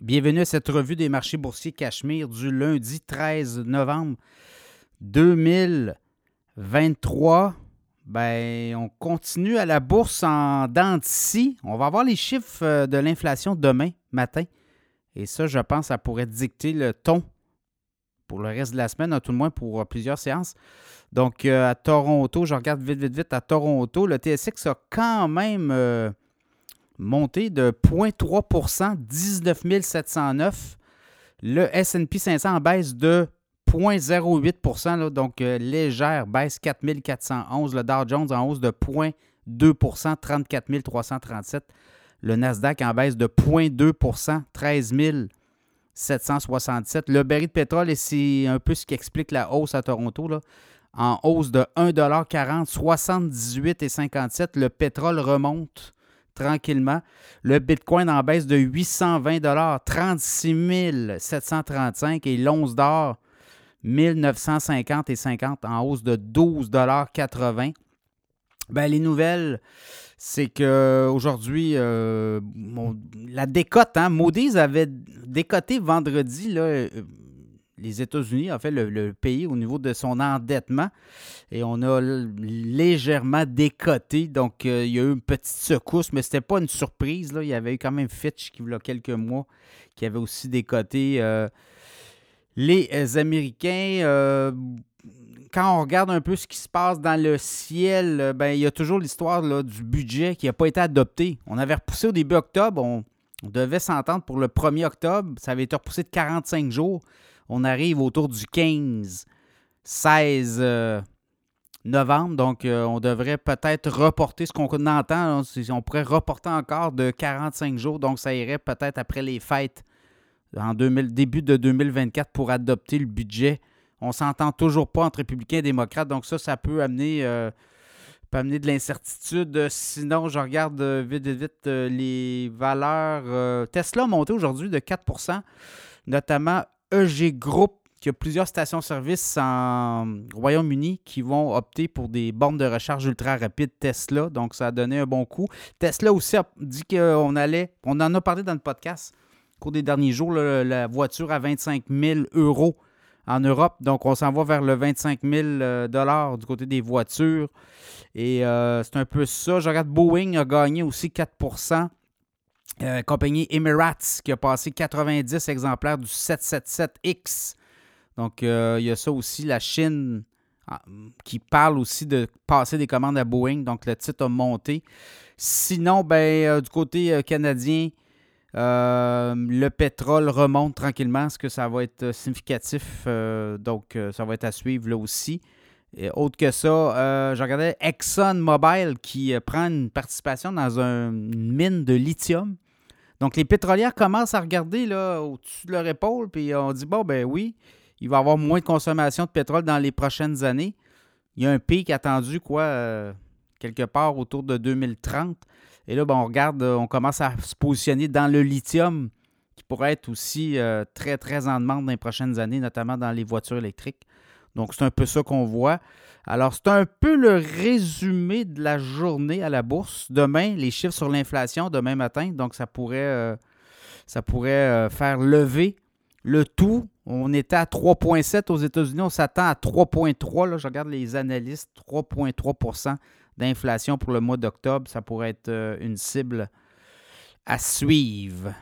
Bienvenue à cette revue des marchés boursiers Cachemire du lundi 13 novembre 2023. Ben, on continue à la bourse en dents On va avoir les chiffres euh, de l'inflation demain matin. Et ça, je pense, ça pourrait dicter le ton pour le reste de la semaine, tout le moins pour euh, plusieurs séances. Donc, euh, à Toronto, je regarde vite, vite, vite, à Toronto, le TSX a quand même monté de 0,3% 19 709. Le SP 500 en baisse de 0,08% donc euh, légère baisse 4 411. Le Dow Jones en hausse de 0,2% 34 337. Le Nasdaq en baisse de 0,2% 13 767. Le baril de pétrole, et c'est un peu ce qui explique la hausse à Toronto, là, en hausse de 1,40 78,57. Le pétrole remonte tranquillement. Le Bitcoin en baisse de 820 36 735 et l'once d'or 1950 et 50 en hausse de 12,80 ben, les nouvelles, c'est qu'aujourd'hui, euh, la décote, hein, avait décoté vendredi euh, les États-Unis, en fait, le, pays au niveau de son endettement. Et on a légèrement décoté. Donc, euh, il y a eu une petite secousse, mais ce n'était pas une surprise. Là. Il y avait eu quand même Fitch, qui, il y a quelques mois, qui avait aussi décoté euh, les Américains. Euh, quand on regarde un peu ce qui se passe dans le ciel, ben, il y a toujours l'histoire du budget qui n'a pas été adopté. On avait repoussé au début octobre. On, on devait s'entendre pour le 1er octobre. Ça avait été repoussé de 45 jours on arrive autour du 15, 16 euh, novembre. Donc, euh, on devrait peut-être reporter ce qu'on entend. on pourrait reporter encore de 45 jours. Donc, ça irait peut-être après les fêtes en début de 2024 pour adopter le budget. On s'entend toujours pas entre républicains et démocrates. Donc, ça, ça peut amener, euh, amener de l'incertitude. Sinon, je regarde vite, vite, vite les valeurs. Tesla a monté aujourd'hui de 4% notamment EG Group, qui a plusieurs stations-service en Royaume-Uni qui vont opter pour des bornes de recharge ultra rapides Tesla. Donc, ça a donné un bon coup. Tesla aussi a dit qu'on allait, on en a parlé dans le podcast au cours des derniers jours, la voiture à 25 000 euros en Europe. Donc, on s'en va vers le 25 000 euh, du côté des voitures. Et euh, c'est un peu ça. Je regarde Boeing a gagné aussi 4 euh, compagnie Emirates qui a passé 90 exemplaires du 777X. Donc, euh, il y a ça aussi, la Chine ah, qui parle aussi de passer des commandes à Boeing. Donc, le titre a monté. Sinon, ben, euh, du côté canadien, le pétrole remonte tranquillement. Est-ce que ça va être significatif? donc, ça va être à suivre là aussi. Autre que ça, je regardais ExxonMobil qui prend une participation dans une mine de lithium. Donc, les pétrolières commencent à regarder là, au-dessus de leur épaule, puis on dit, bon, ben oui, il va y avoir moins de consommation de pétrole dans les prochaines années. Il y a un pic attendu, quoi, euh, quelque part autour de 2030. Et là, ben, on regarde, on commence à se positionner dans le lithium, qui pourrait être aussi euh, très, très en demande dans les prochaines années, notamment dans les voitures électriques. Donc, c'est un peu ça qu'on voit. Alors, c'est un peu le résumé de la journée à la bourse. Demain, les chiffres sur l'inflation, demain matin. Donc, ça pourrait, euh, ça pourrait euh, faire lever le tout. On était à 3,7 aux États-Unis. On s'attend à 3,3. Je regarde les analystes. 3,3% d'inflation pour le mois d'octobre. Ça pourrait être euh, une cible à suivre.